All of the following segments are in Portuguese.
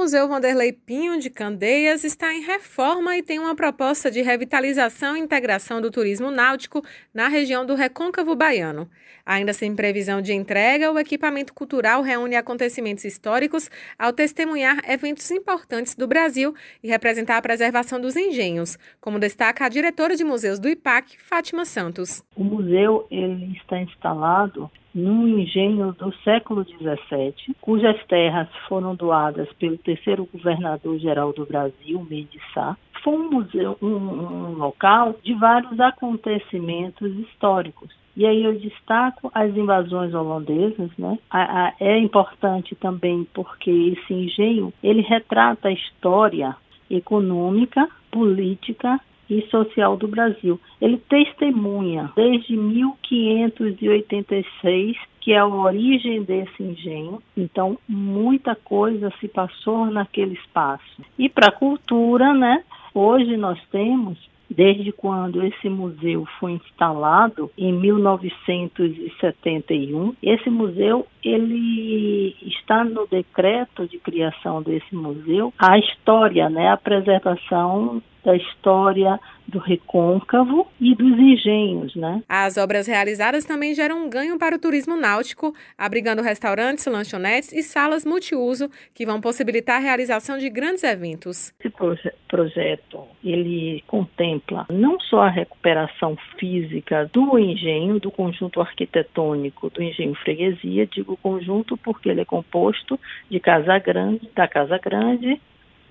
Museu Vanderlei Pinho de Candeias está em reforma e tem uma proposta de revitalização e integração do turismo náutico na região do Recôncavo Baiano. Ainda sem previsão de entrega, o equipamento cultural reúne acontecimentos históricos ao testemunhar eventos importantes do Brasil e representar a preservação dos engenhos, como destaca a diretora de museus do IPAC, Fátima Santos. O museu ele está instalado num engenho do século XVII, cujas terras foram doadas pelo terceiro governador-geral do Brasil, Mendes Sá. Foi um, museu, um, um local de vários acontecimentos históricos. E aí eu destaco as invasões holandesas, né? A, a, é importante também porque esse engenho ele retrata a história econômica, política e social do Brasil. Ele testemunha desde 1586 que é a origem desse engenho. Então, muita coisa se passou naquele espaço. E para a cultura, né? Hoje nós temos desde quando esse museu foi instalado em 1971. Esse museu ele está no decreto de criação desse museu a história, né, a preservação da história do recôncavo e dos engenhos, né? As obras realizadas também geram um ganho para o turismo náutico, abrigando restaurantes, lanchonetes e salas multiuso que vão possibilitar a realização de grandes eventos. Esse proje projeto, ele contempla não só a recuperação física do engenho, do conjunto arquitetônico do engenho freguesia, digo conjunto porque ele é composto de casa grande, da casa grande,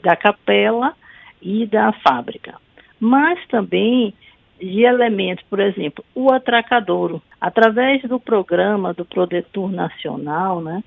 da capela e da fábrica, mas também de elementos, por exemplo, o atracadouro. Através do programa do Prodetur Nacional, né,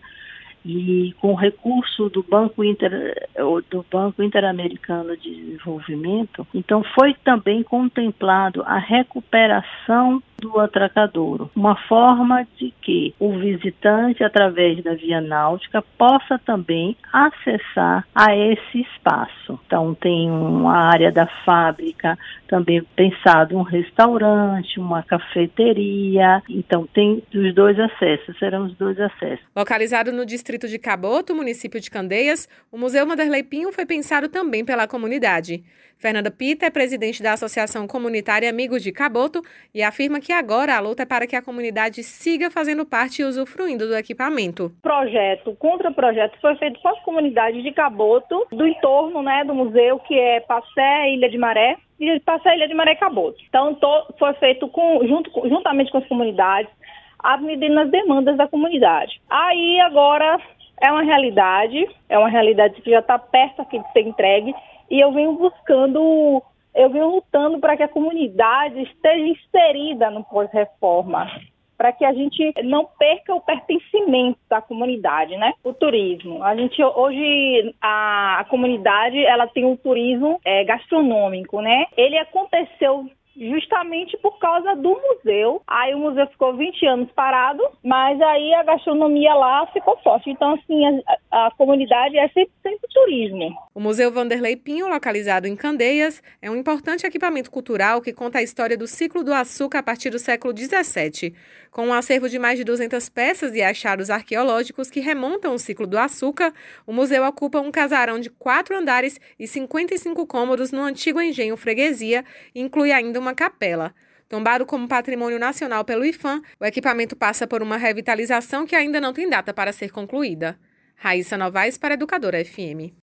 e com recurso do Banco, Inter, do Banco Interamericano de Desenvolvimento, então foi também contemplado a recuperação do atracadouro, uma forma de que o visitante, através da via náutica, possa também acessar a esse espaço. Então tem uma área da fábrica também pensado um restaurante, uma cafeteria, então tem os dois acessos, serão os dois acessos. Localizado no distrito de Caboto, município de Candeias, o Museu Vanderlei Pinho foi pensado também pela comunidade. Fernanda Pita é presidente da Associação Comunitária Amigos de Caboto e afirma que agora a luta é para que a comunidade siga fazendo parte e usufruindo do equipamento. Projeto, contra projeto, foi feito com as comunidades de Caboto, do entorno né, do museu, que é Passé, Ilha de Maré, e Passé, Ilha de Maré Caboto. Então, foi feito com, junto, juntamente com as comunidades, atendendo as demandas da comunidade. Aí, agora, é uma realidade, é uma realidade que já está perto aqui de ser entregue, e eu venho buscando, eu venho lutando para que a comunidade esteja inserida no pós-reforma, para que a gente não perca o pertencimento da comunidade, né? O turismo. A gente hoje a, a comunidade ela tem um turismo é, gastronômico, né? Ele aconteceu justamente por causa do museu. Aí o museu ficou 20 anos parado, mas aí a gastronomia lá ficou forte. Então, assim, a, a comunidade é sempre, sempre turismo. O Museu Vanderlei Pinho, localizado em Candeias, é um importante equipamento cultural que conta a história do ciclo do açúcar a partir do século XVII. Com um acervo de mais de 200 peças e achados arqueológicos que remontam o ciclo do açúcar, o museu ocupa um casarão de quatro andares e 55 cômodos no antigo engenho freguesia e inclui ainda uma capela. Tombado como patrimônio nacional pelo IFAM, o equipamento passa por uma revitalização que ainda não tem data para ser concluída. Raíssa Novaes para Educadora FM.